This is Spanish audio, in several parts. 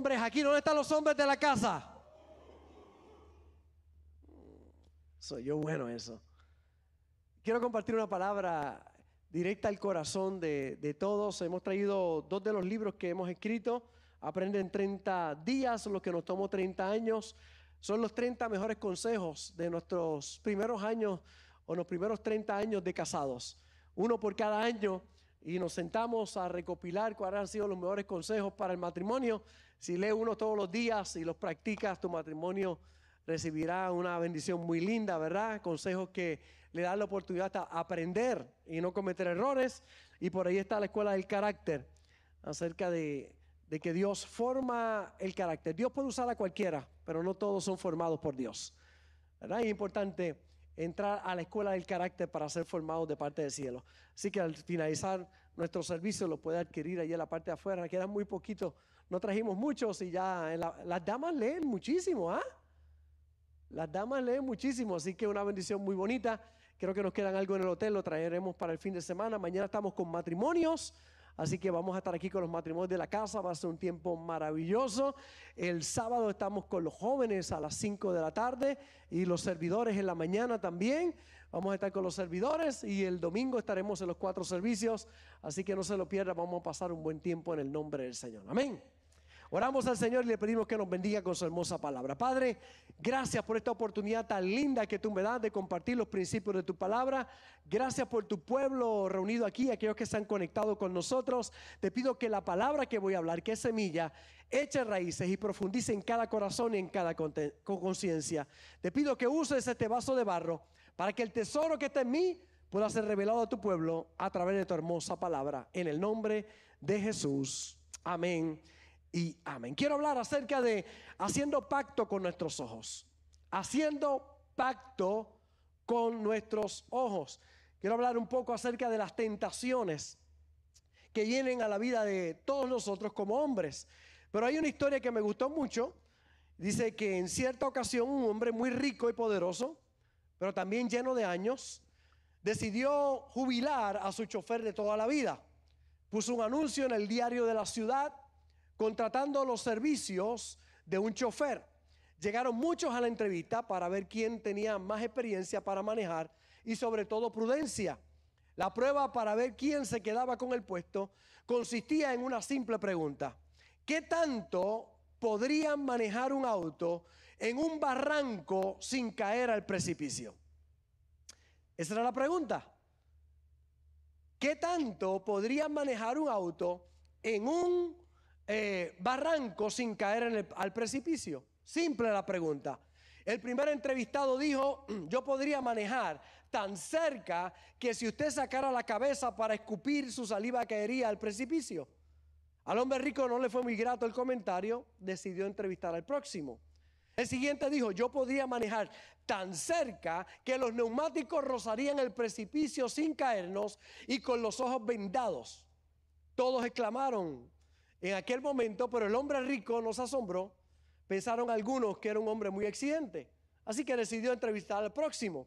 hombres aquí. ¿Dónde están los hombres de la casa? Soy yo bueno eso. Quiero compartir una palabra directa al corazón de, todos. Hemos traído dos de los libros que hemos escrito. Aprende en 30 días, lo que nos tomó 30 años. Son los 30 mejores consejos de nuestros primeros años o los primeros 30 años de casados. Uno por cada año y nos sentamos a recopilar cuáles han sido los mejores consejos para el matrimonio. Si lees uno todos los días y los practicas, tu matrimonio recibirá una bendición muy linda, ¿verdad? Consejos que le dan la oportunidad a aprender y no cometer errores. Y por ahí está la escuela del carácter, acerca de, que Dios forma el carácter. Dios puede usar a cualquiera, pero no todos son formados por Dios. ¿verdad? es importante entrar a la escuela del carácter para ser formados de parte del cielo. Así que al finalizar nuestro servicio lo puede adquirir allí en la parte de afuera. Quedan muy poquitos, no trajimos muchos y ya las damas leen muchísimo, ¿ah? Las damas leen muchísimo, así que una bendición muy bonita. Creo que nos quedan algo en el hotel, lo traeremos para el fin de semana. Mañana estamos con matrimonios. Así que vamos a estar aquí con los matrimonios de la casa, va a ser un tiempo maravilloso. El sábado estamos con los jóvenes a las 5 de la tarde y los servidores en la mañana también. Vamos a estar con los servidores y el domingo estaremos en los cuatro servicios. Así que no se lo pierda, vamos a pasar un buen tiempo en el nombre del Señor. Amén. Oramos al Señor y le pedimos que nos bendiga con su hermosa palabra. Padre, gracias por esta oportunidad tan linda que tú me das de compartir los principios de tu palabra. Gracias por tu pueblo reunido aquí, aquellos que se han conectado con nosotros. Te pido que la palabra que voy a hablar, que es semilla, eche raíces y profundice en cada corazón y en cada conciencia. Te pido que uses este vaso de barro para que el tesoro que está en mí pueda ser revelado a tu pueblo a través de tu hermosa palabra. En el nombre de Jesús. Amén y amén. Quiero hablar acerca de haciendo pacto con nuestros ojos. Haciendo pacto con nuestros ojos. Quiero hablar un poco acerca de las tentaciones que vienen a la vida de todos nosotros como hombres. Pero hay una historia que me gustó mucho. Dice que en cierta ocasión un hombre muy rico y poderoso, pero también lleno de años, decidió jubilar a su chofer de toda la vida. Puso un anuncio en el diario de la ciudad contratando los servicios de un chofer. Llegaron muchos a la entrevista para ver quién tenía más experiencia para manejar y sobre todo prudencia. La prueba para ver quién se quedaba con el puesto consistía en una simple pregunta. ¿Qué tanto podrían manejar un auto en un barranco sin caer al precipicio? Esa era la pregunta. ¿Qué tanto podrían manejar un auto en un eh, barranco sin caer al precipicio? Simple la pregunta. El primer entrevistado dijo, yo podría manejar tan cerca que si usted sacara la cabeza para escupir su saliva caería al precipicio. Al hombre rico no le fue muy grato el comentario, decidió entrevistar al próximo. El siguiente dijo, yo podría manejar tan cerca que los neumáticos rozarían el precipicio sin caernos y con los ojos vendados. Todos exclamaron, en aquel momento, pero el hombre rico nos asombró. Pensaron algunos que era un hombre muy exigente. Así que decidió entrevistar al próximo.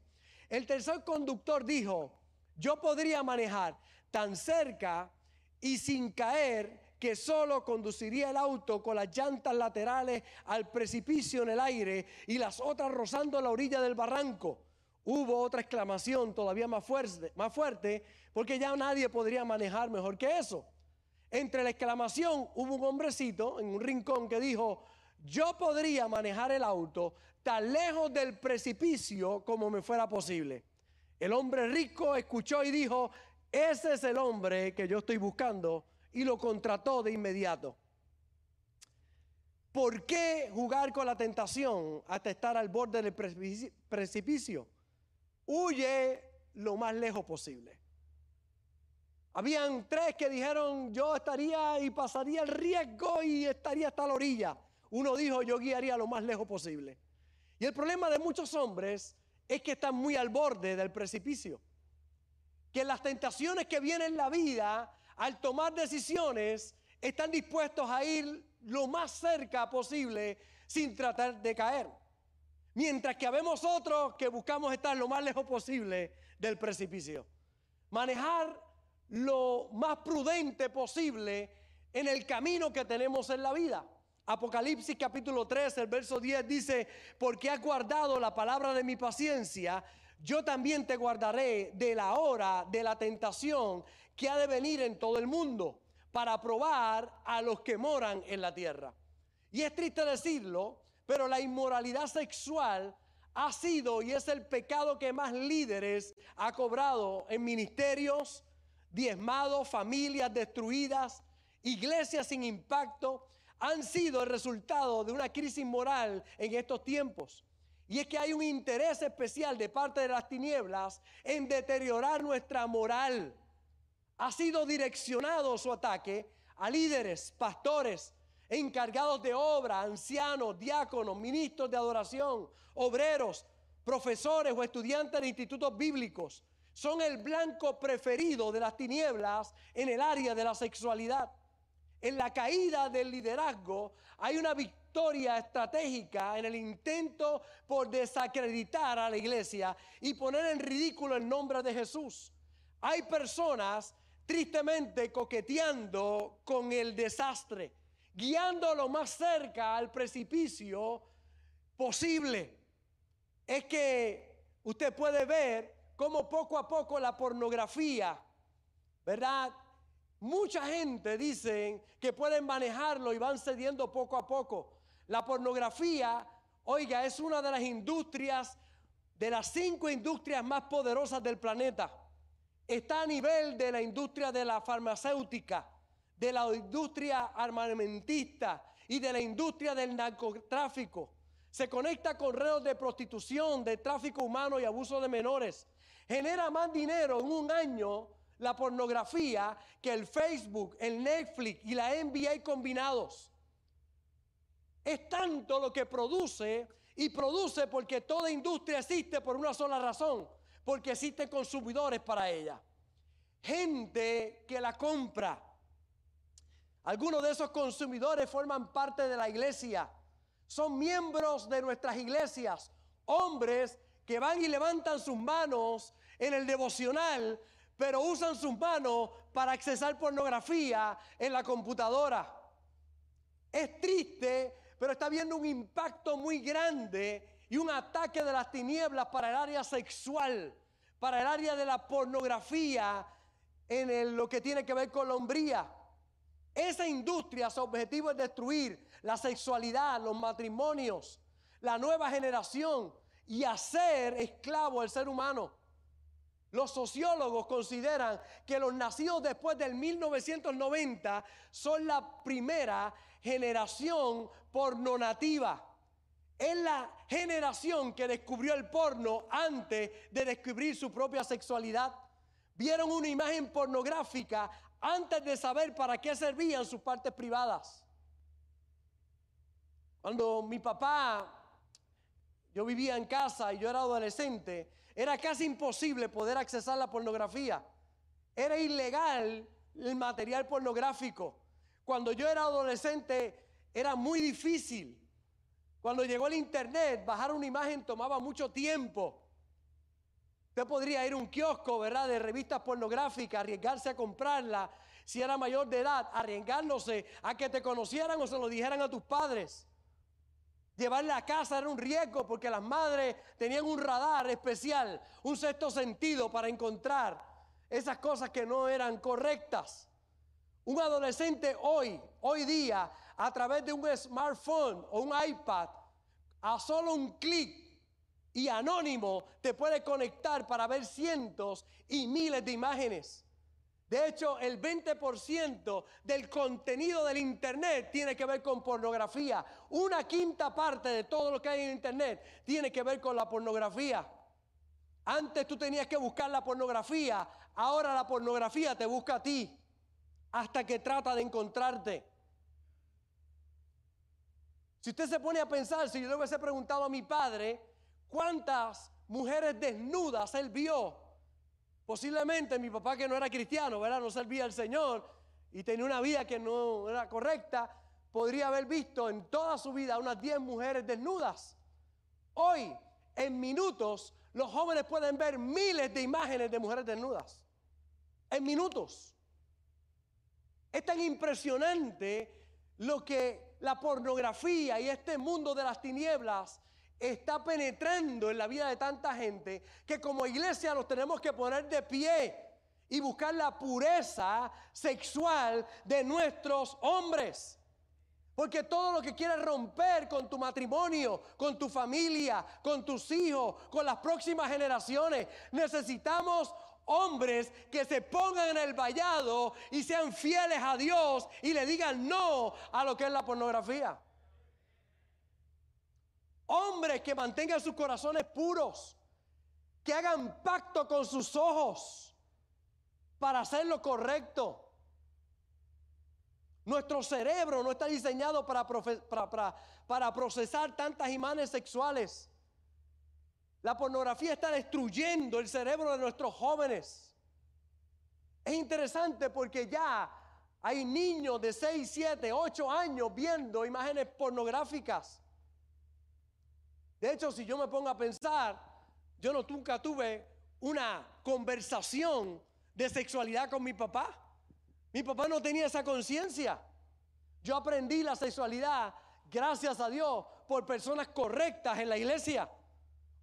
El tercer conductor dijo, yo podría manejar tan cerca y sin caer que solo conduciría el auto con las llantas laterales al precipicio en el aire y las otras rozando la orilla del barranco. Hubo otra exclamación todavía más fuerte, más fuerte porque ya nadie podría manejar mejor que eso. Entre la exclamación hubo un hombrecito en un rincón que dijo, yo podría manejar el auto tan lejos del precipicio como me fuera posible. El hombre rico escuchó y dijo, ese es el hombre que yo estoy buscando y lo contrató de inmediato. ¿Por qué jugar con la tentación hasta estar al borde del precipicio? Huye lo más lejos posible. Habían tres que dijeron, yo estaría y pasaría el riesgo y estaría hasta la orilla. Uno dijo, yo guiaría lo más lejos posible. Y el problema de muchos hombres es que están muy al borde del precipicio. Que las tentaciones que vienen en la vida, al tomar decisiones, están dispuestos a ir lo más cerca posible sin tratar de caer. Mientras que habemos otros que buscamos estar lo más lejos posible del precipicio. Manejar lo más prudente posible en el camino que tenemos en la vida. Apocalipsis capítulo 3, el verso 10 dice, porque has guardado la palabra de mi paciencia, yo también te guardaré de la hora de la tentación que ha de venir en todo el mundo para probar a los que moran en la tierra. Y es triste decirlo, pero la inmoralidad sexual ha sido y es el pecado que más líderes ha cobrado en ministerios, diezmados, familias destruidas, iglesias sin impacto, han sido el resultado de una crisis moral en estos tiempos. Y es que hay un interés especial de parte de las tinieblas en deteriorar nuestra moral. Ha sido direccionado su ataque a líderes, pastores, encargados de obra, ancianos, diáconos, ministros de adoración, obreros, profesores o estudiantes de institutos bíblicos. Son el blanco preferido de las tinieblas en el área de la sexualidad. En la caída del liderazgo hay una victoria estratégica en el intento por desacreditar a la iglesia y poner en ridículo el nombre de Jesús. Hay personas tristemente coqueteando con el desastre guiando lo más cerca al precipicio posible. Es que usted puede ver cómo poco a poco la pornografía, ¿verdad? Mucha gente dice que pueden manejarlo y van cediendo poco a poco. La pornografía, oiga, es una de las industrias, de las cinco industrias más poderosas del planeta. Está a nivel de la industria de la farmacéutica de la industria armamentista y de la industria del narcotráfico. Se conecta con redes de prostitución, de tráfico humano y abuso de menores. Genera más dinero en un año la pornografía que el Facebook, el Netflix y la NBA combinados. Es tanto lo que produce y produce porque toda industria existe por una sola razón, porque existen consumidores para ella. Gente que la compra algunos de esos consumidores forman parte de la iglesia. Son miembros de nuestras iglesias. Hombres que van y levantan sus manos en el devocional, pero usan sus manos para accesar pornografía en la computadora. Es triste, pero está habiendo un impacto muy grande y un ataque de las tinieblas para el área sexual, para el área de la pornografía, en lo que tiene que ver con la hombría. Esa industria, su objetivo es destruir la sexualidad, los matrimonios, la nueva generación y hacer esclavo al ser humano. Los sociólogos consideran que los nacidos después del 1990 son la primera generación pornonativa. Es la generación que descubrió el porno antes de descubrir su propia sexualidad. Vieron una imagen pornográfica antes de saber para qué servían sus partes privadas. Cuando mi papá, yo vivía en casa y yo era adolescente, era casi imposible poder accesar la pornografía. Era ilegal el material pornográfico. Cuando yo era adolescente era muy difícil. Cuando llegó el internet, bajar una imagen tomaba mucho tiempo. Usted podría ir a un kiosco, ¿verdad? De revistas pornográficas, arriesgarse a comprarla. Si era mayor de edad, arriesgándose a que te conocieran o se lo dijeran a tus padres. Llevarla a casa era un riesgo porque las madres tenían un radar especial, un sexto sentido para encontrar esas cosas que no eran correctas. Un adolescente hoy, hoy día, a través de un smartphone o un iPad, a solo un clic y anónimo te puede conectar para ver cientos y miles de imágenes. De hecho, el 20% del contenido del Internet tiene que ver con pornografía. Una quinta parte de todo lo que hay en Internet tiene que ver con la pornografía. Antes tú tenías que buscar la pornografía, ahora la pornografía te busca a ti hasta que trata de encontrarte. Si usted se pone a pensar, si yo le hubiese preguntado a mi padre, ¿Cuántas mujeres desnudas él vio? Posiblemente mi papá que no era cristiano, ¿verdad? No servía al Señor y tenía una vida que no era correcta, podría haber visto en toda su vida unas 10 mujeres desnudas. Hoy, en minutos, los jóvenes pueden ver miles de imágenes de mujeres desnudas. En minutos. Es tan impresionante lo que la pornografía y este mundo de las tinieblas está penetrando en la vida de tanta gente que como iglesia nos tenemos que poner de pie y buscar la pureza sexual de nuestros hombres. Porque todo lo que quieres romper con tu matrimonio, con tu familia, con tus hijos, con las próximas generaciones, necesitamos hombres que se pongan en el vallado y sean fieles a Dios y le digan no a lo que es la pornografía. Hombres que mantengan sus corazones puros, que hagan pacto con sus ojos para hacer lo correcto. Nuestro cerebro no está diseñado para, para, procesar tantas imágenes sexuales. La pornografía está destruyendo el cerebro de nuestros jóvenes. Es interesante porque ya hay niños de 6, 7, 8 años viendo imágenes pornográficas. De hecho, si yo me pongo a pensar, yo no, nunca tuve una conversación de sexualidad con mi papá. Mi papá no tenía esa conciencia. Yo aprendí la sexualidad, gracias a Dios, por personas correctas en la iglesia.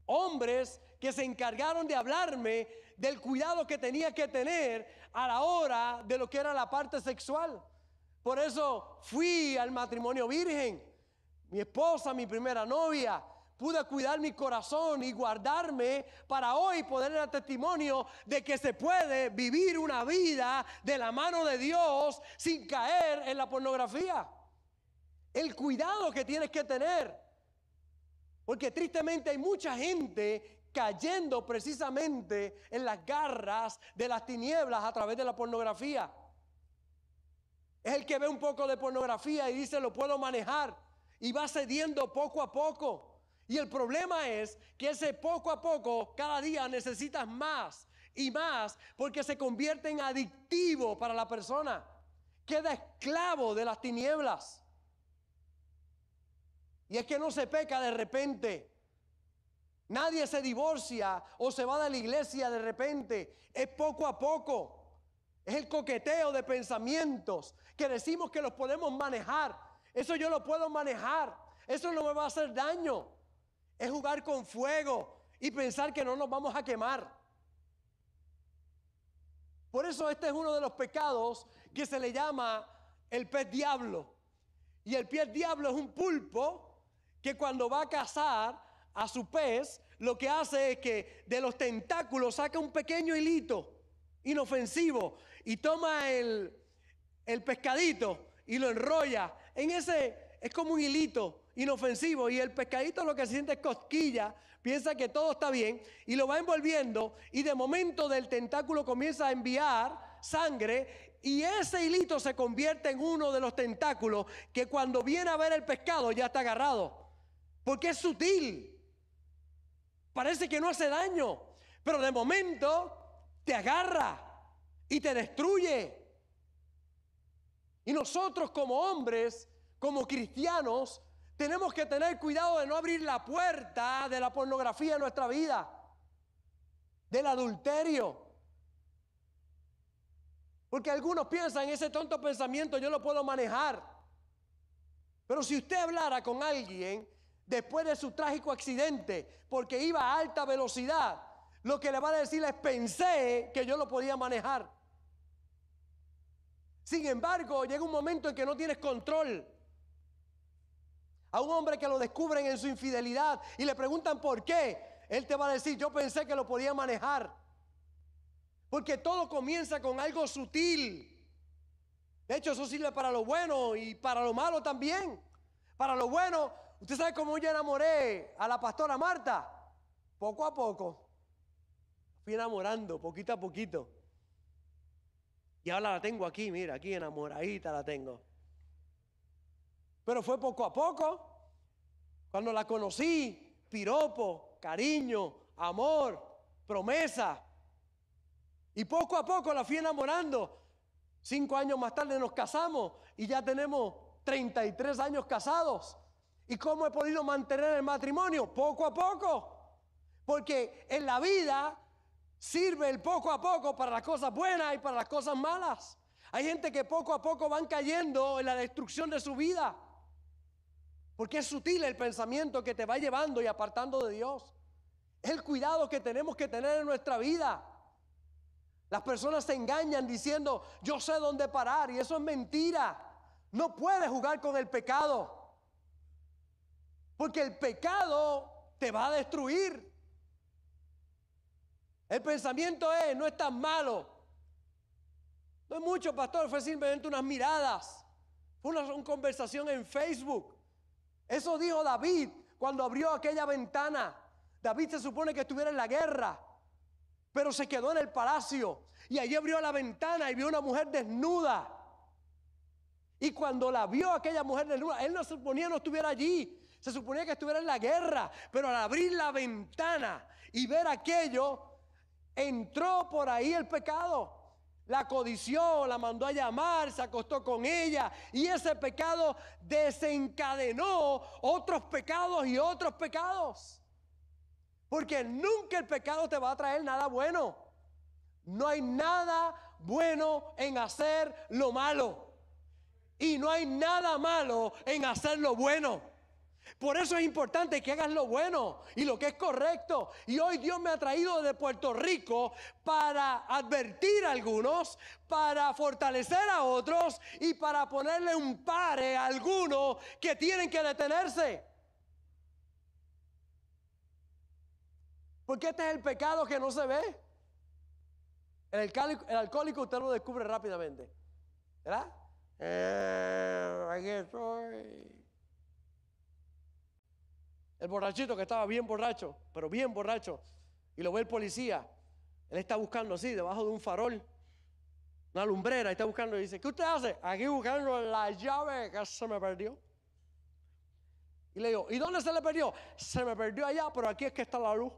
Hombres que se encargaron de hablarme del cuidado que tenía que tener a la hora de lo que era la parte sexual. Por eso fui al matrimonio virgen. Mi esposa, mi primera novia, pude cuidar mi corazón y guardarme para hoy poder dar testimonio de que se puede vivir una vida de la mano de Dios sin caer en la pornografía. El cuidado que tienes que tener. Porque tristemente hay mucha gente cayendo precisamente en las garras de las tinieblas a través de la pornografía. Es el que ve un poco de pornografía y dice lo puedo manejar y va cediendo poco a poco. Y el problema es que ese poco a poco, cada día necesitas más y más porque se convierte en adictivo para la persona. Queda esclavo de las tinieblas. Y es que no se peca de repente. Nadie se divorcia o se va de la iglesia de repente. Es poco a poco. Es el coqueteo de pensamientos que decimos que los podemos manejar. Eso yo lo puedo manejar. Eso no me va a hacer daño es jugar con fuego y pensar que no nos vamos a quemar. Por eso este es uno de los pecados que se le llama el pez diablo. Y el pez diablo es un pulpo que cuando va a cazar a su pez, lo que hace es que de los tentáculos saca un pequeño hilito inofensivo y toma el, el pescadito y lo enrolla. En ese es como un hilito inofensivo y el pescadito lo que se siente es cosquilla, piensa que todo está bien y lo va envolviendo y de momento del tentáculo comienza a enviar sangre y ese hilito se convierte en uno de los tentáculos que cuando viene a ver el pescado ya está agarrado. Porque es sutil. Parece que no hace daño, pero de momento te agarra y te destruye. Y nosotros como hombres, como cristianos, tenemos que tener cuidado de no abrir la puerta de la pornografía en nuestra vida, del adulterio. Porque algunos piensan, ese tonto pensamiento yo lo puedo manejar. Pero si usted hablara con alguien después de su trágico accidente, porque iba a alta velocidad, lo que le va a decir es, pensé que yo lo podía manejar. Sin embargo, llega un momento en que no tienes control a un hombre que lo descubren en su infidelidad y le preguntan por qué, él te va a decir, yo pensé que lo podía manejar. Porque todo comienza con algo sutil. De hecho, eso sirve para lo bueno y para lo malo también. Para lo bueno, usted sabe cómo yo enamoré a la pastora Marta. Poco a poco. Fui enamorando, poquito a poquito. Y ahora la tengo aquí, mira, aquí enamoradita la tengo. Pero fue poco a poco. Cuando la conocí, piropo, cariño, amor, promesa. Y poco a poco la fui enamorando. Cinco años más tarde nos casamos y ya tenemos 33 años casados. ¿Y cómo he podido mantener el matrimonio? Poco a poco. Porque en la vida sirve el poco a poco para las cosas buenas y para las cosas malas. Hay gente que poco a poco van cayendo en la destrucción de su vida. Porque es sutil el pensamiento que te va llevando y apartando de Dios. Es el cuidado que tenemos que tener en nuestra vida. Las personas se engañan diciendo, yo sé dónde parar y eso es mentira. No puedes jugar con el pecado. Porque el pecado te va a destruir. El pensamiento es, no es tan malo. No es mucho, pastor, fue simplemente unas miradas. Fue una, conversación en Facebook. Eso dijo David cuando abrió aquella ventana. David se supone que estuviera en la guerra, pero se quedó en el palacio. Y allí abrió la ventana y vio una mujer desnuda. Y cuando la vio aquella mujer desnuda, él no suponía no estuviera allí. Se suponía que estuviera en la guerra. Pero al abrir la ventana y ver aquello, entró por ahí el pecado. La codició, la mandó a llamar, se acostó con ella y ese pecado desencadenó otros pecados y otros pecados. Porque nunca el pecado te va a traer nada bueno. No hay nada bueno en hacer lo malo. Y no hay nada malo en hacer lo bueno. Por eso es importante que hagas lo bueno y lo que es correcto. Y hoy Dios me ha traído de Puerto Rico para advertir a algunos, para fortalecer a otros y para ponerle un pare a algunos que tienen que detenerse. Porque este es el pecado que no se ve. El alcohólico, usted lo descubre rápidamente. ¿Verdad? Eh, aquí estoy. El borrachito que estaba bien borracho, pero bien borracho, y lo ve el policía. Él está buscando así, debajo de un farol, una lumbrera, y está buscando y dice, ¿qué usted hace? Aquí buscando la llave que se me perdió. Y le digo, ¿y dónde se le perdió? Se me perdió allá, pero aquí es que está la luz.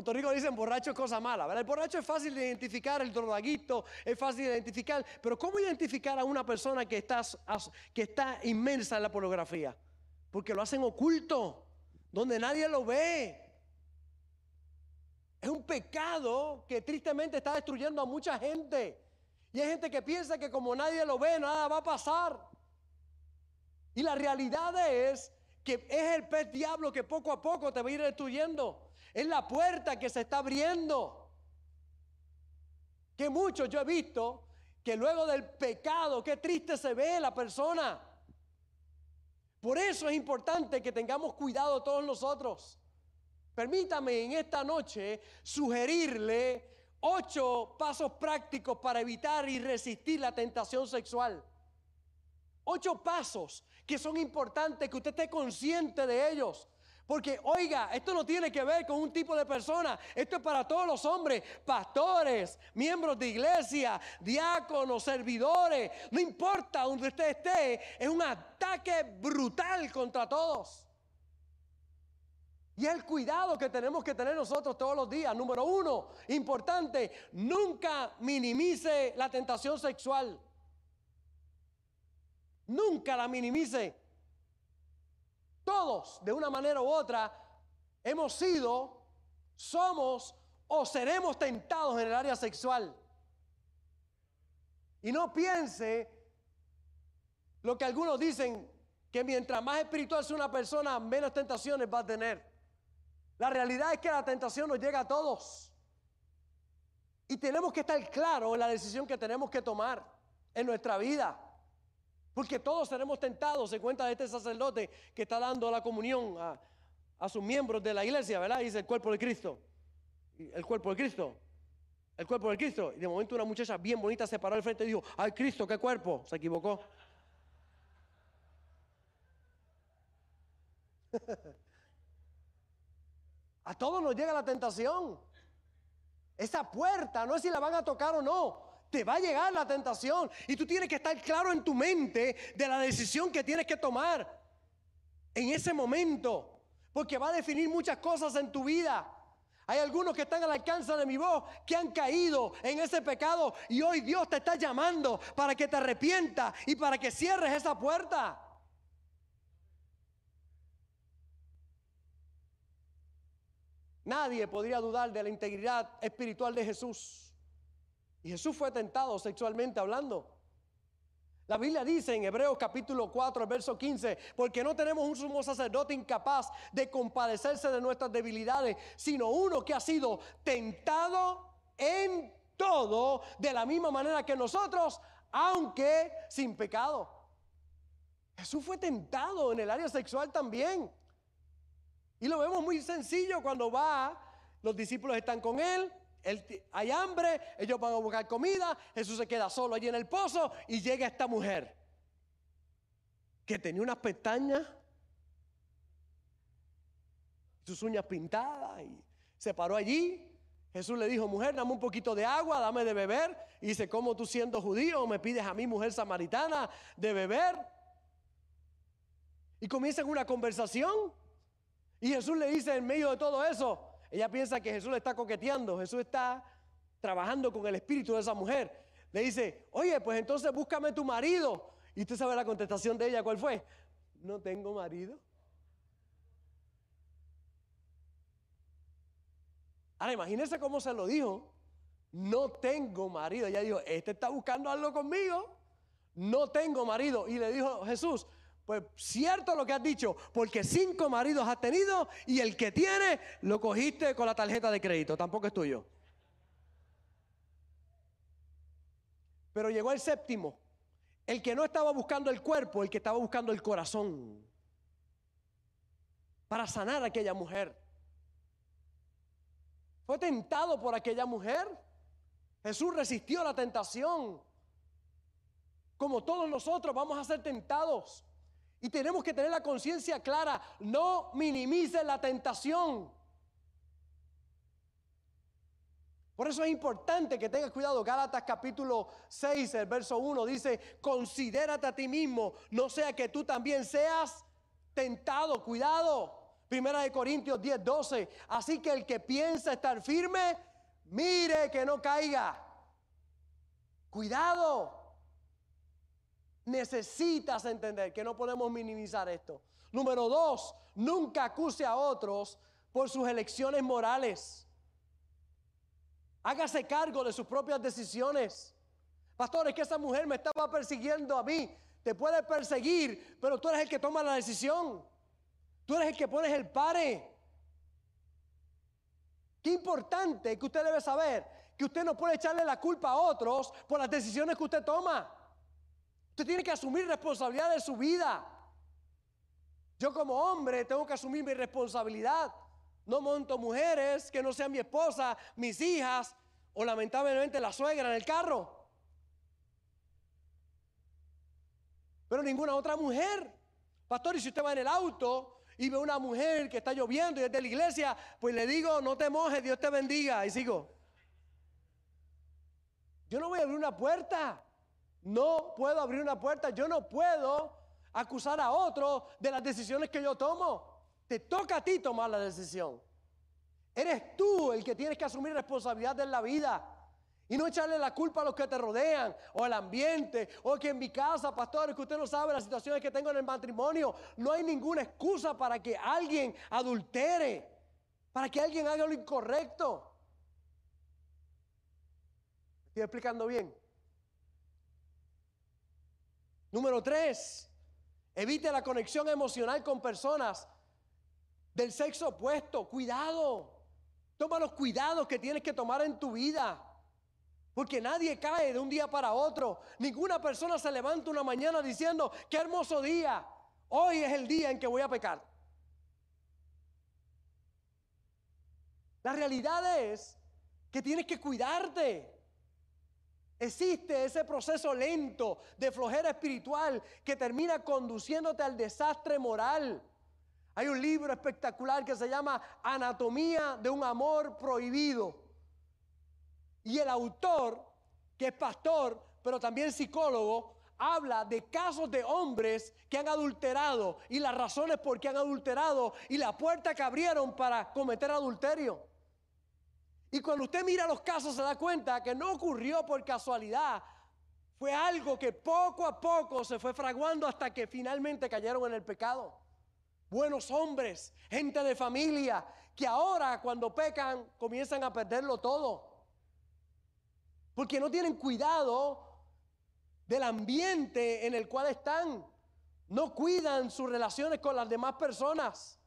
Puerto Rico dicen borracho es cosa mala, ¿verdad? El borracho es fácil de identificar, el drogadicto es fácil de identificar, pero ¿cómo identificar a una persona que está, que está inmensa en la pornografía? Porque lo hacen oculto, donde nadie lo ve. Es un pecado que tristemente está destruyendo a mucha gente. Y hay gente que piensa que como nadie lo ve, nada va a pasar. Y la realidad es que es el pez diablo que poco a poco te va a ir destruyendo. Es la puerta que se está abriendo. Que muchos yo he visto que luego del pecado, qué triste se ve la persona. Por eso es importante que tengamos cuidado todos nosotros. Permítame en esta noche sugerirle ocho pasos prácticos para evitar y resistir la tentación sexual. Ocho pasos que son importantes que usted esté consciente de ellos. Porque, oiga, esto no tiene que ver con un tipo de persona. Esto es para todos los hombres, pastores, miembros de iglesia, diáconos, servidores. No importa donde usted esté, es un ataque brutal contra todos. Y el cuidado que tenemos que tener nosotros todos los días. Número uno, importante, nunca minimice la tentación sexual. Nunca la minimice. Todos, de una manera u otra, hemos sido, somos o seremos tentados en el área sexual. Y no piense lo que algunos dicen, que mientras más espiritual sea una persona, menos tentaciones va a tener. La realidad es que la tentación nos llega a todos. Y tenemos que estar claros en la decisión que tenemos que tomar en nuestra vida. Porque todos seremos tentados, se cuenta de este sacerdote que está dando la comunión a, sus miembros de la iglesia, ¿verdad? dice el cuerpo de Cristo. El cuerpo de Cristo. El cuerpo de Cristo. Y de momento una muchacha bien bonita se paró al frente y dijo, ay Cristo, qué cuerpo. Se equivocó. a todos nos llega la tentación. Esa puerta no es si la van a tocar o no te va a llegar la tentación y tú tienes que estar claro en tu mente de la decisión que tienes que tomar en ese momento, porque va a definir muchas cosas en tu vida. Hay algunos que están al alcance de mi voz que han caído en ese pecado y hoy Dios te está llamando para que te arrepientas y para que cierres esa puerta. Nadie podría dudar de la integridad espiritual de Jesús. Y Jesús fue tentado sexualmente hablando. La Biblia dice en Hebreos capítulo 4, verso 15, porque no tenemos un sumo sacerdote incapaz de compadecerse de nuestras debilidades, sino uno que ha sido tentado en todo de la misma manera que nosotros, aunque sin pecado. Jesús fue tentado en el área sexual también. Y lo vemos muy sencillo cuando va, los discípulos están con hay hambre, ellos van a buscar comida, Jesús se queda solo allí en el pozo y llega esta mujer que tenía unas pestañas, sus uñas pintadas y se paró allí. Jesús le dijo, mujer, dame un poquito de agua, dame de beber. Y dice, ¿cómo tú siendo judío me pides a mí, mujer samaritana, de beber? Y comienzan una conversación. Y Jesús le dice en medio de todo eso, ella piensa que Jesús le está coqueteando, Jesús está trabajando con el espíritu de esa mujer. Le dice, oye, pues entonces búscame tu marido. Y usted sabe la contestación de ella, ¿cuál fue? No tengo marido. Ahora imagínense cómo se lo dijo. No tengo marido. Ella dijo, este está buscando algo conmigo. No tengo marido. Y le dijo Jesús, pues cierto lo que has dicho, porque cinco maridos has tenido y el que tiene lo cogiste con la tarjeta de crédito, tampoco es tuyo. Pero llegó el séptimo, el que no estaba buscando el cuerpo, el que estaba buscando el corazón, para sanar a aquella mujer. Fue tentado por aquella mujer. Jesús resistió la tentación. Como todos nosotros vamos a ser tentados. Y tenemos que tener la conciencia clara, no minimice la tentación. Por eso es importante que tengas cuidado. Gálatas capítulo 6, el verso 1 dice, considérate a ti mismo, no sea que tú también seas tentado. Cuidado. Primera de Corintios 10, 12. Así que el que piensa estar firme, mire que no caiga. Cuidado. Necesitas entender que no podemos minimizar esto. Número dos, nunca acuse a otros por sus elecciones morales. Hágase cargo de sus propias decisiones. Pastor, es que esa mujer me estaba persiguiendo a mí. Te puede perseguir, pero tú eres el que toma la decisión. Tú eres el que pones el pare. Qué importante que usted debe saber que usted no puede echarle la culpa a otros por las decisiones que usted toma. Usted tiene que asumir responsabilidad de su vida. Yo como hombre tengo que asumir mi responsabilidad. No monto mujeres que no sean mi esposa, mis hijas o lamentablemente la suegra en el carro. Pero ninguna otra mujer. Pastor, y si usted va en el auto y ve una mujer que está lloviendo y es de la iglesia, pues le digo, no te mojes, Dios te bendiga. Y sigo. Yo no voy a abrir una puerta. No puedo abrir una puerta, yo no puedo acusar a otro de las decisiones que yo tomo. Te toca a ti tomar la decisión. Eres tú el que tienes que asumir responsabilidad en la vida. Y no echarle la culpa a los que te rodean, o al ambiente, o que en mi casa, pastores, que usted no sabe las situaciones que tengo en el matrimonio. No hay ninguna excusa para que alguien adultere, para que alguien haga lo incorrecto. ¿Estoy explicando bien? Número tres, evite la conexión emocional con personas del sexo opuesto. Cuidado. Toma los cuidados que tienes que tomar en tu vida. Porque nadie cae de un día para otro. Ninguna persona se levanta una mañana diciendo, qué hermoso día. Hoy es el día en que voy a pecar. La realidad es que tienes que cuidarte. Existe ese proceso lento de flojera espiritual que termina conduciéndote al desastre moral. Hay un libro espectacular que se llama Anatomía de un amor prohibido. Y el autor, que es pastor, pero también psicólogo, habla de casos de hombres que han adulterado y las razones por qué han adulterado y la puerta que abrieron para cometer adulterio. Y cuando usted mira los casos se da cuenta que no ocurrió por casualidad. Fue algo que poco a poco se fue fraguando hasta que finalmente cayeron en el pecado. Buenos hombres, gente de familia, que ahora cuando pecan comienzan a perderlo todo. Porque no tienen cuidado del ambiente en el cual están. No cuidan sus relaciones con las demás personas.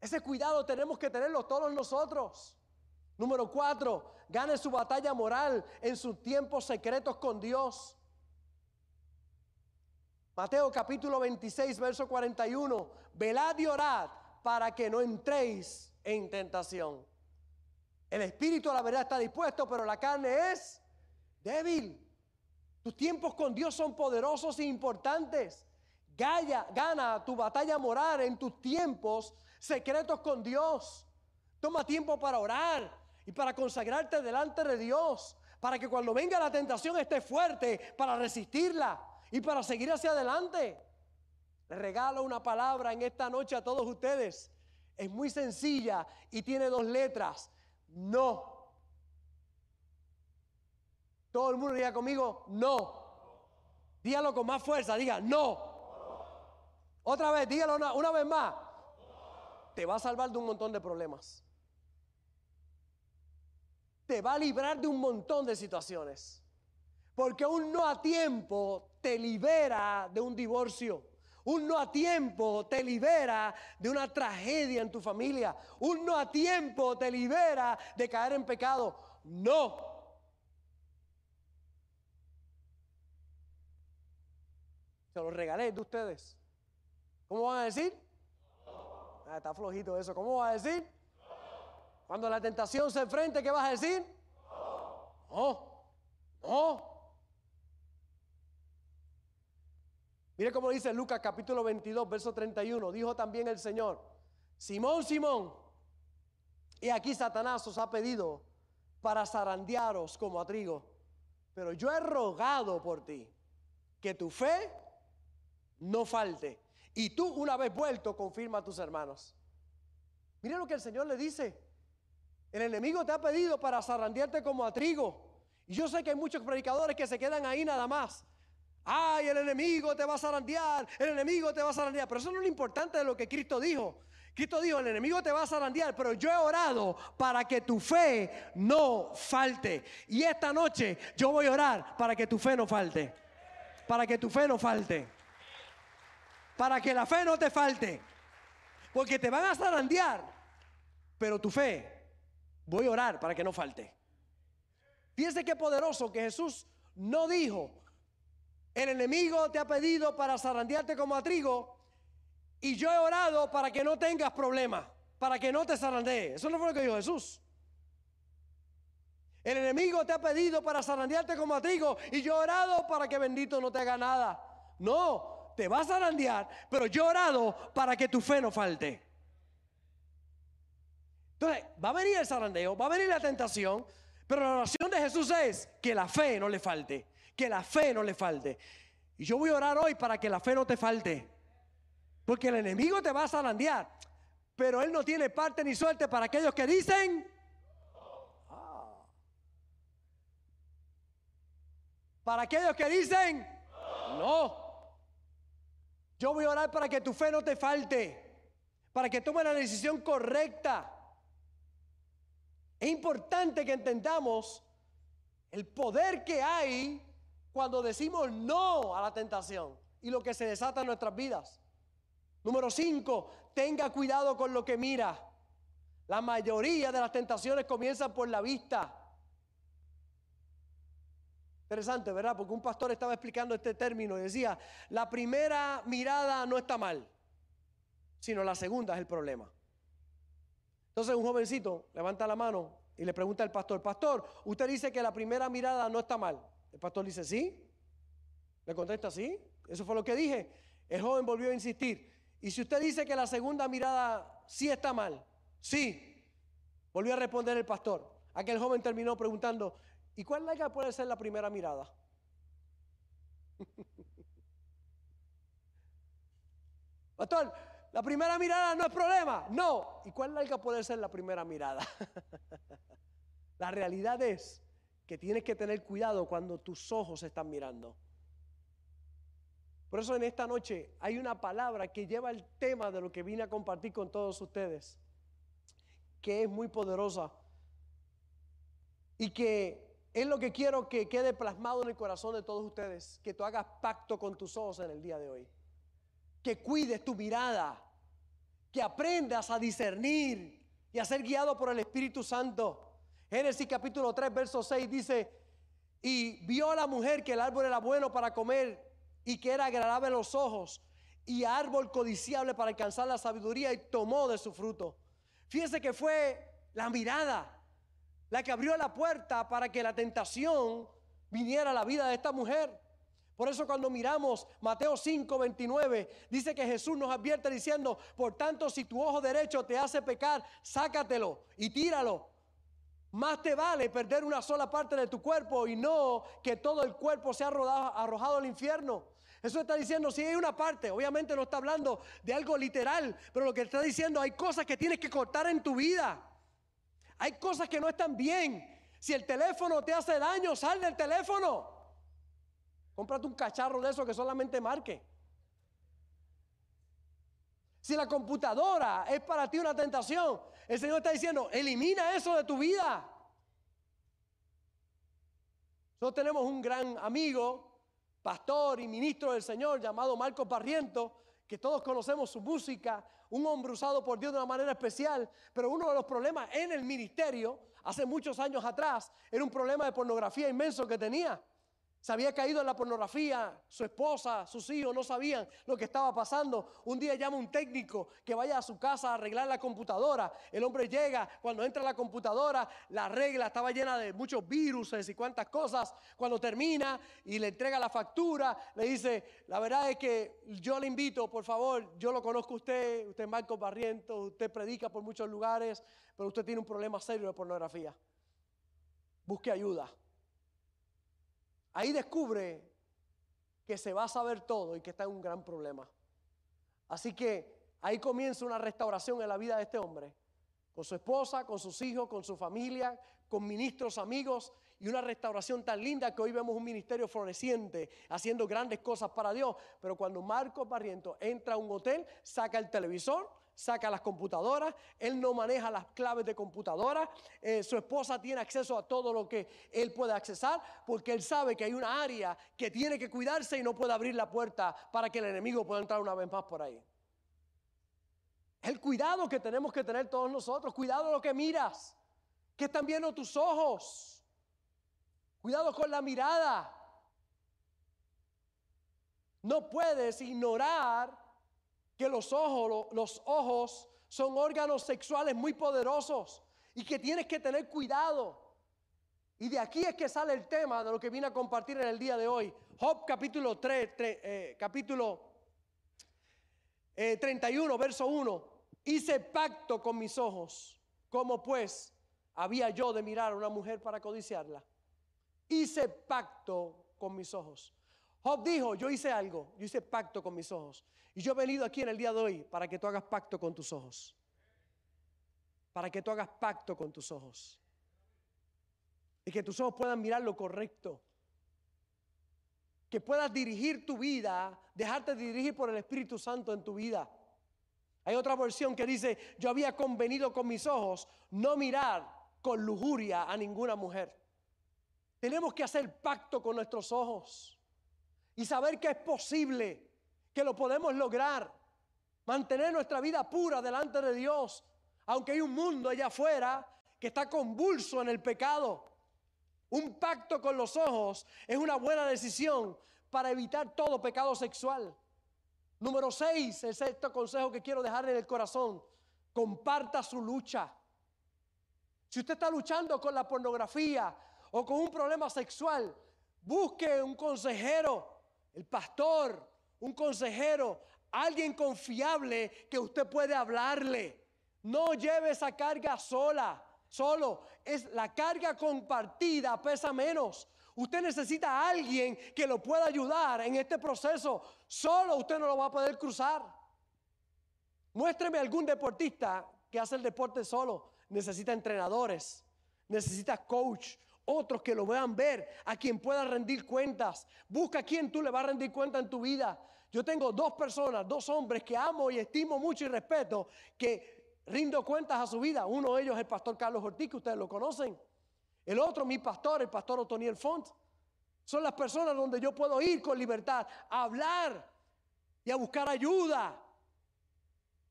Ese cuidado tenemos que tenerlo todos nosotros. Número cuatro, gane su batalla moral en sus tiempos secretos con Dios. Mateo capítulo 26, verso 41. Velad y orad para que no entréis en tentación. El espíritu la verdad está dispuesto, pero la carne es débil. Tus tiempos con Dios son poderosos e importantes. Gana tu batalla moral en tus tiempos secretos con Dios. Toma tiempo para orar y para consagrarte delante de Dios, para que cuando venga la tentación esté fuerte para resistirla y para seguir hacia adelante. Les regalo una palabra en esta noche a todos ustedes. Es muy sencilla y tiene dos letras. No. Todo el mundo diga conmigo, no. Dígalo con más fuerza, diga, no. Otra vez, dígalo una vez más. Te va a salvar de un montón de problemas. Te va a librar de un montón de situaciones. Porque un no a tiempo te libera de un divorcio. Un no a tiempo te libera de una tragedia en tu familia. Un no a tiempo te libera de caer en pecado. No. Se los regalé de ustedes. ¿Cómo van a decir? Ah, está flojito eso. ¿Cómo vas a decir? Cuando la tentación se enfrente, ¿qué vas a decir? No. No. Mire cómo dice Lucas capítulo 22, verso 31. Dijo también el Señor, Simón, Simón, y aquí Satanás os ha pedido para zarandearos como a trigo. Pero yo he rogado por ti que tu fe no falte. Y tú una vez vuelto confirma a tus hermanos. Mire lo que el Señor le dice. El enemigo te ha pedido para zarandearte como a trigo. Y yo sé que hay muchos predicadores que se quedan ahí nada más. Ay, el enemigo te va a zarandear, el enemigo te va a zarandear. Pero eso no es lo importante de lo que Cristo dijo. Cristo dijo, el enemigo te va a zarandear, pero yo he orado para que tu fe no falte. Y esta noche yo voy a orar para que tu fe no falte. Para que tu fe no falte. Para que la fe no te falte. Porque te van a zarandear, pero tu fe, voy a orar para que no falte. Fíjense qué poderoso que Jesús no dijo, el enemigo te ha pedido para zarandearte como a trigo y yo he orado para que no tengas problemas, para que no te zarandees. Eso no fue lo que dijo Jesús. El enemigo te ha pedido para zarandearte como a trigo y yo he orado para que bendito no te haga nada. No, te vas a zarandear, pero yo he orado para que tu fe no falte. Entonces, va a venir el zarandeo, va a venir la tentación, pero la oración de Jesús es que la fe no le falte que la fe no le falte. Y yo voy a orar hoy para que la fe no te falte. Porque el enemigo te va a zarandear. Pero él no tiene parte ni suerte para aquellos que dicen. Ah. Para aquellos que dicen. No. Yo voy a orar para que tu fe no te falte. Para que tomes la decisión correcta. Es importante que entendamos el poder que hay cuando decimos no a la tentación y lo que se desata en nuestras vidas. Número cinco, tenga cuidado con lo que mira. La mayoría de las tentaciones comienzan por la vista. Interesante, ¿verdad? Porque un pastor estaba explicando este término y decía, la primera mirada no está mal, sino la segunda es el problema. Entonces un jovencito levanta la mano y le pregunta al pastor, pastor, usted dice que la primera mirada no está mal. El pastor dice, sí. Le contesta, sí. Eso fue lo que dije. El joven volvió a insistir. Y si usted dice que la segunda mirada sí está mal, sí. Volvió a responder el pastor. Aquel joven terminó preguntando, ¿y cuál larga puede ser la primera mirada? pastor, la primera mirada no es problema. No. ¿Y cuál larga puede ser la primera mirada? la realidad es que tienes que tener cuidado cuando tus ojos están mirando. Por eso en esta noche hay una palabra que lleva el tema de lo que vine a compartir con todos ustedes, que es muy poderosa y que es lo que quiero que quede plasmado en el corazón de todos ustedes, que tú hagas pacto con tus ojos en el día de hoy, que cuides tu mirada, que aprendas a discernir y a ser guiado por el Espíritu Santo. Génesis capítulo 3, verso 6 dice, y vio a la mujer que el árbol era bueno para comer y que era agradable a los ojos y árbol codiciable para alcanzar la sabiduría y tomó de su fruto. Fíjense que fue la mirada la que abrió la puerta para que la tentación viniera a la vida de esta mujer. Por eso cuando miramos Mateo 5, 29, dice que Jesús nos advierte diciendo, por tanto si tu ojo derecho te hace pecar, sácatelo y tíralo. Más te vale perder una sola parte de tu cuerpo y no que todo el cuerpo sea arrojado al infierno. Eso está diciendo, si hay una parte, obviamente no está hablando de algo literal, pero lo que está diciendo, hay cosas que tienes que cortar en tu vida. Hay cosas que no están bien. Si el teléfono te hace daño, sal del teléfono. Cómprate un cacharro de eso que solamente marque. Si la computadora es para ti una tentación, el Señor está diciendo, elimina eso de tu vida. Nosotros tenemos un gran amigo, pastor y ministro del Señor llamado Marco Parriento, que todos conocemos su música, un hombre usado por Dios de una manera especial, pero uno de los problemas en el ministerio, hace muchos años atrás, era un problema de pornografía inmenso que tenía. Se había caído en la pornografía, su esposa, sus hijos no sabían lo que estaba pasando. Un día llama un técnico que vaya a su casa a arreglar la computadora. El hombre llega, cuando entra la computadora, la regla estaba llena de muchos virus y cuantas cosas. Cuando termina y le entrega la factura, le dice, la verdad es que yo le invito, por favor, yo lo conozco a usted, usted es Marco Barriento, usted predica por muchos lugares, pero usted tiene un problema serio de pornografía. Busque ayuda. Ahí descubre que se va a saber todo y que está en un gran problema. Así que ahí comienza una restauración en la vida de este hombre, con su esposa, con sus hijos, con su familia, con ministros, amigos, y una restauración tan linda que hoy vemos un ministerio floreciente, haciendo grandes cosas para Dios. Pero cuando Marco Barriento entra a un hotel, saca el televisor, saca las computadoras, él no maneja las claves de computadora, eh, su esposa tiene acceso a todo lo que él puede accesar, porque él sabe que hay una área que tiene que cuidarse y no puede abrir la puerta para que el enemigo pueda entrar una vez más por ahí. El cuidado que tenemos que tener todos nosotros, cuidado lo que miras, que están viendo tus ojos, cuidado con la mirada. No puedes ignorar que los ojos, los ojos son órganos sexuales muy poderosos y que tienes que tener cuidado. Y de aquí es que sale el tema de lo que vine a compartir en el día de hoy. Job capítulo 3, eh, capítulo 31, eh, verso 1. Hice pacto con mis ojos. ¿Cómo pues había yo de mirar a una mujer para codiciarla? Hice pacto con mis ojos. Job dijo, yo hice algo, yo hice pacto con mis ojos. Y yo he venido aquí en el día de hoy para que tú hagas pacto con tus ojos. Para que tú hagas pacto con tus ojos. Y que tus ojos puedan mirar lo correcto. Que puedas dirigir tu vida, dejarte dirigir por el Espíritu Santo en tu vida. Hay otra versión que dice, yo había convenido con mis ojos no mirar con lujuria a ninguna mujer. Tenemos que hacer pacto con nuestros ojos y saber que es posible que lo podemos lograr. Mantener nuestra vida pura delante de Dios, aunque hay un mundo allá afuera que está convulso en el pecado. Un pacto con los ojos es una buena decisión para evitar todo pecado sexual. Número seis, el sexto consejo que quiero dejar en el corazón, comparta su lucha. Si usted está luchando con la pornografía o con un problema sexual, busque un consejero, el pastor, un consejero, alguien confiable que usted puede hablarle. No lleve esa carga sola, solo. Es la carga compartida pesa menos. Usted necesita a alguien que lo pueda ayudar en este proceso. Solo usted no lo va a poder cruzar. Muéstreme algún deportista que hace el deporte solo. Necesita entrenadores, necesita coach, otros que lo vean ver, a quien pueda rendir cuentas. Busca a quien tú le vas a rendir cuenta en tu vida. Yo tengo dos personas, dos hombres que amo y estimo mucho y respeto, que rindo cuentas a su vida. Uno de ellos es el pastor Carlos Ortiz, que ustedes lo conocen. El otro, mi pastor, el pastor Otoniel Font. Son las personas donde yo puedo ir con libertad a hablar y a buscar ayuda.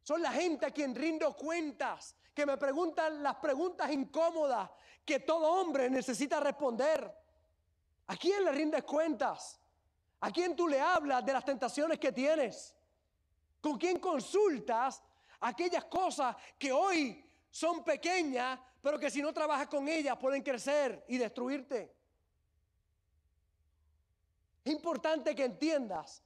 Son la gente a quien rindo cuentas, que me preguntan las preguntas incómodas que todo hombre necesita responder. ¿A quién le rindes cuentas? ¿A quién tú le hablas de las tentaciones que tienes? ¿Con quién consultas aquellas cosas que hoy son pequeñas, pero que si no trabajas con ellas pueden crecer y destruirte? Es importante que entiendas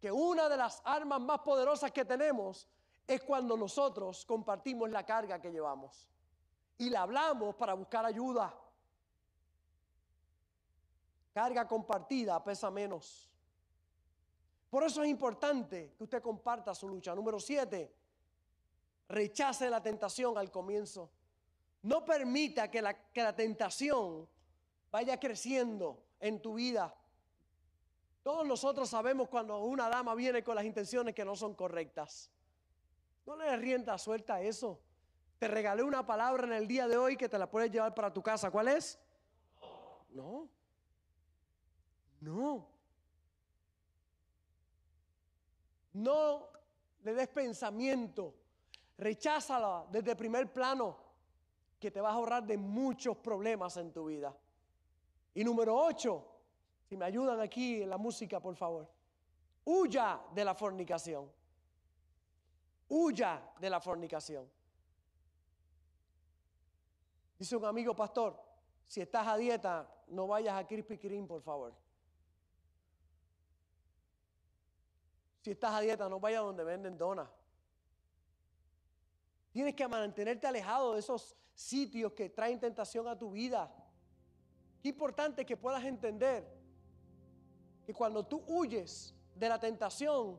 que una de las armas más poderosas que tenemos es cuando nosotros compartimos la carga que llevamos y la hablamos para buscar ayuda. Carga compartida pesa menos. Por eso es importante que usted comparta su lucha. Número siete, rechace la tentación al comienzo. No permita que la, que la tentación vaya creciendo en tu vida. Todos nosotros sabemos cuando una dama viene con las intenciones que no son correctas. No le rienda suelta a eso. Te regalé una palabra en el día de hoy que te la puedes llevar para tu casa. ¿Cuál es? No. No. No le des pensamiento. Recházala desde primer plano que te vas a ahorrar de muchos problemas en tu vida. Y número ocho, si me ayudan aquí en la música, por favor. Huya de la fornicación. Huya de la fornicación. Dice un amigo pastor, si estás a dieta, no vayas a Krispy Kreme, por favor. Si estás a dieta, no vayas donde venden donas. Tienes que mantenerte alejado de esos sitios que traen tentación a tu vida. Qué importante que puedas entender que cuando tú huyes de la tentación,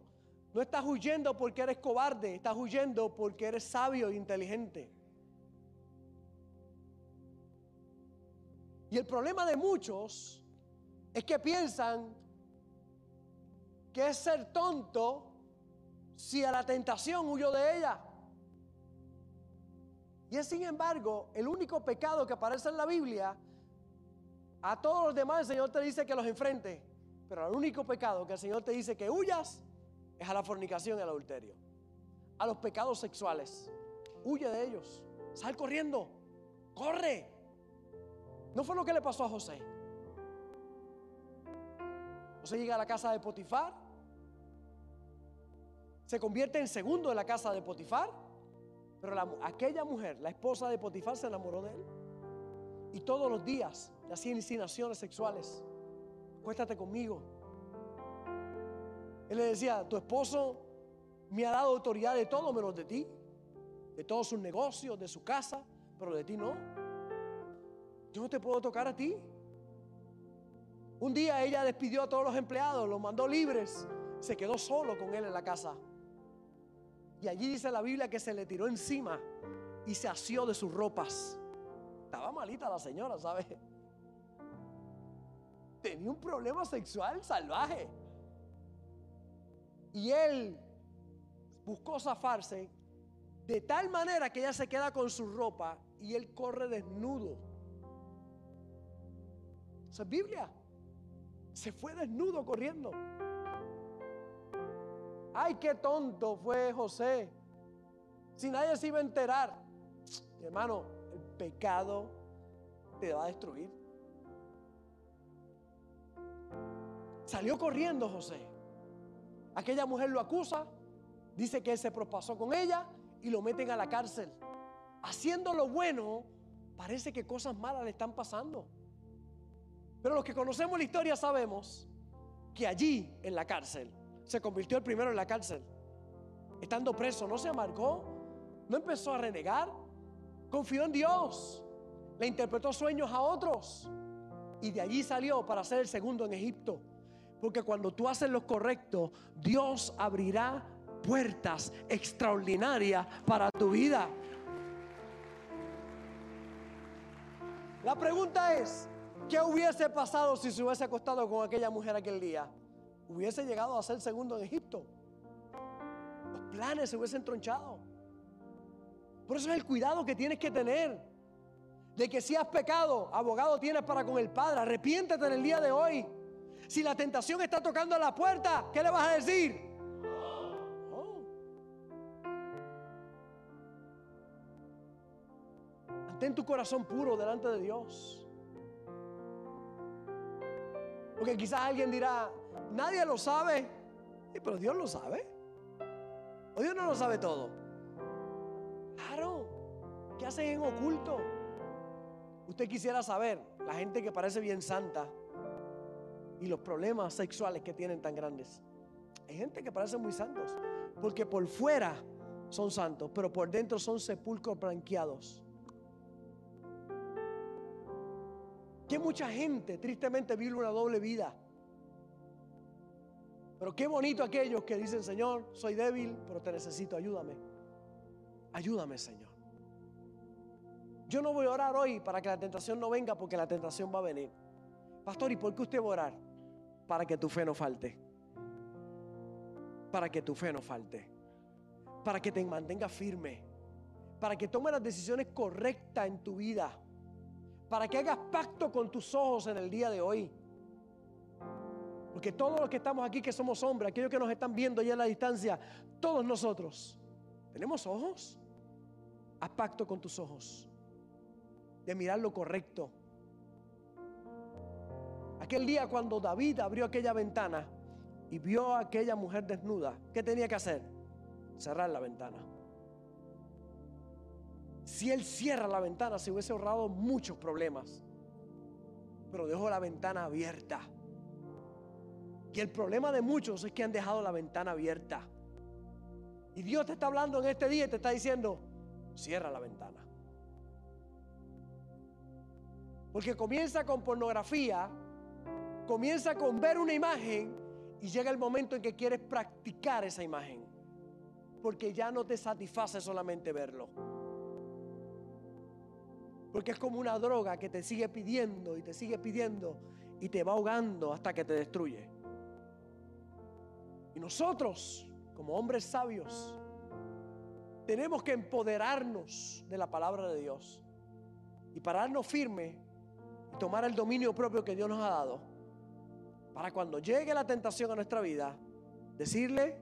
no estás huyendo porque eres cobarde, estás huyendo porque eres sabio e inteligente. Y el problema de muchos es que piensan que es ser tonto si a la tentación huyó de ella. Y es sin embargo el único pecado que aparece en la Biblia. A todos los demás el Señor te dice que los enfrente. Pero el único pecado que el Señor te dice que huyas es a la fornicación y al adulterio. A los pecados sexuales. Huye de ellos. Sal corriendo. Corre. ¿No fue lo que le pasó a José? José llega a la casa de Potifar. Se convierte en segundo de la casa de Potifar. Pero aquella mujer, la esposa de Potifar, se enamoró de él. Y todos los días le hacía insinuaciones sexuales acuéstate conmigo. Él le decía, tu esposo me ha dado autoridad de todo menos de ti, de todos sus negocios, de su casa, pero de ti no. Yo no te puedo tocar a ti. Un día ella despidió a todos los empleados, los mandó libres, se quedó solo con él en la casa. Y allí dice la Biblia que se le tiró encima y se asió de sus ropas. Estaba malita la señora, ¿sabes? tenía un problema sexual salvaje. Y él buscó zafarse de tal manera que ella se queda con su ropa y él corre desnudo. Esa es Biblia. Se fue desnudo corriendo. Ay, qué tonto fue José. Si nadie se iba a enterar. Hermano, el pecado te va a destruir. Salió corriendo José. Aquella mujer lo acusa, dice que él se propasó con ella y lo meten a la cárcel. Haciendo lo bueno, parece que cosas malas le están pasando. Pero los que conocemos la historia sabemos que allí, en la cárcel, se convirtió el primero en la cárcel. Estando preso, no se amargó, no empezó a renegar, confió en Dios, le interpretó sueños a otros y de allí salió para ser el segundo en Egipto. Porque cuando tú haces lo correcto, Dios abrirá puertas extraordinarias para tu vida. La pregunta es, ¿qué hubiese pasado si se hubiese acostado con aquella mujer aquel día? Hubiese llegado a ser segundo en Egipto. Los planes se hubiesen tronchado. Por eso es el cuidado que tienes que tener. de que si has pecado, abogado tienes para con el Padre. Arrepiéntete en el día de hoy. Si la tentación está tocando a la puerta, ¿qué le vas a decir? Oh. Tu corazón puro delante de Dios. Porque quizás alguien dirá, nadie lo sabe. Pero Dios lo sabe. O Dios no lo sabe todo. Claro. ¿Qué hacen en oculto? Usted quisiera saber, la gente que parece bien santa y los problemas sexuales que tienen tan grandes. Hay gente que parece muy santos, porque por fuera son santos, pero por dentro son sepulcros blanqueados. Que mucha gente tristemente vive una doble vida. Pero qué bonito aquellos que dicen, Señor, soy débil, pero te necesito, ayúdame. Ayúdame, Señor. Yo no voy a orar hoy para que la tentación no venga porque la tentación va a venir. Pastor, ¿y por qué usted va a orar? Para que tu fe no falte. Para que tu fe no falte. Para que te mantenga firme. Para que tomes las decisiones correctas en tu vida. Para que hagas pacto con tus ojos en el día de hoy. Porque todos los que estamos aquí, que somos hombres, aquellos que nos están viendo ya en la distancia, todos nosotros, ¿tenemos ojos? Haz pacto con tus ojos de mirar lo correcto. Aquel día cuando David abrió aquella ventana y vio a aquella mujer desnuda, ¿qué tenía que hacer? Cerrar la ventana. Si él cierra la ventana, se hubiese ahorrado muchos problemas. Pero dejó la ventana abierta. Y el problema de muchos es que han dejado la ventana abierta. Y Dios te está hablando en este día y te está diciendo, cierra la ventana. Porque comienza con pornografía, comienza con ver una imagen y llega el momento en que quieres practicar esa imagen. Porque ya no te satisface solamente verlo. Porque es como una droga que te sigue pidiendo y te sigue pidiendo y te va ahogando hasta que te destruye. Y nosotros, como hombres sabios, tenemos que empoderarnos de la palabra de Dios y pararnos firme tomar el dominio propio que Dios nos ha dado para cuando llegue la tentación a nuestra vida, decirle,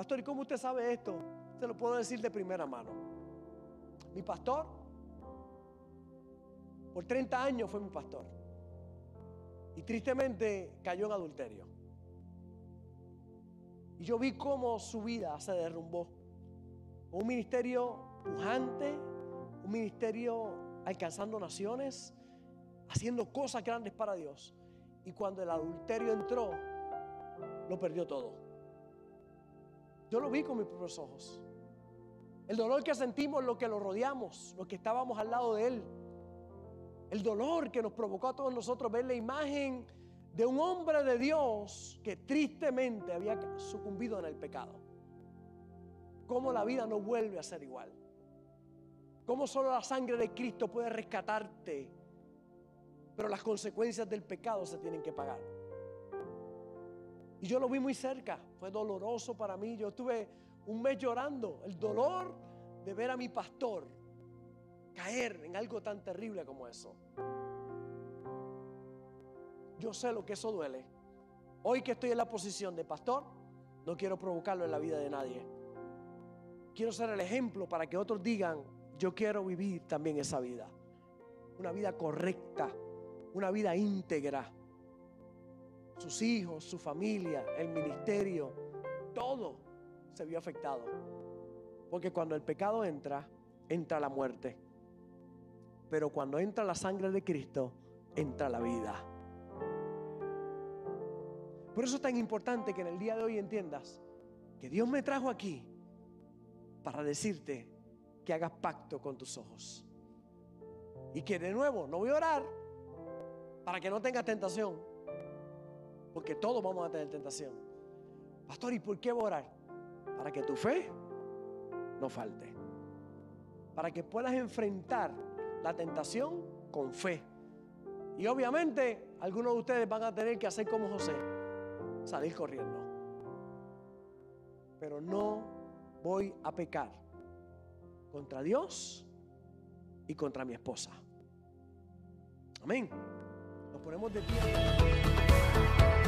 Pastor, ¿y cómo usted sabe esto? Te lo puedo decir de primera mano. Mi pastor, por 30 años fue mi pastor. Y tristemente cayó en adulterio. Y yo vi cómo su vida se derrumbó un ministerio pujante, un ministerio alcanzando naciones, haciendo cosas grandes para Dios. Y cuando el adulterio entró, lo perdió todo. Yo lo vi con mis propios ojos. El dolor que sentimos los que lo rodeamos, los que estábamos al lado de él. El dolor que nos provocó a todos nosotros ver la imagen de un hombre de Dios que tristemente había sucumbido en el pecado cómo la vida no vuelve a ser igual. Cómo solo la sangre de Cristo puede rescatarte. Pero las consecuencias del pecado se tienen que pagar. Y yo lo vi muy cerca. Fue doloroso para mí. Yo estuve un mes llorando. El dolor de ver a mi pastor caer en algo tan terrible como eso. Yo sé lo que eso duele. Hoy que estoy en la posición de pastor, no quiero provocarlo en la vida de nadie. Quiero ser el ejemplo para que otros digan, yo quiero vivir también esa vida. Una vida correcta, una vida íntegra. Sus hijos, su familia, el ministerio, todo se vio afectado. Porque cuando el pecado entra, entra la muerte. Pero cuando entra la sangre de Cristo, entra la vida. Por eso es tan importante que en el día de hoy entiendas que Dios me trajo aquí para decirte que hagas pacto con tus ojos. Y que de nuevo, no voy a orar para que no tengas tentación. Porque todos vamos a tener tentación. Pastor, ¿y por qué voy a orar? Para que tu fe no falte. Para que puedas enfrentar la tentación con fe. Y obviamente algunos de ustedes van a tener que hacer como José. Salir corriendo. pero no voy a pecar contra Dios y contra mi esposa. Amén. Nos ponemos de pie.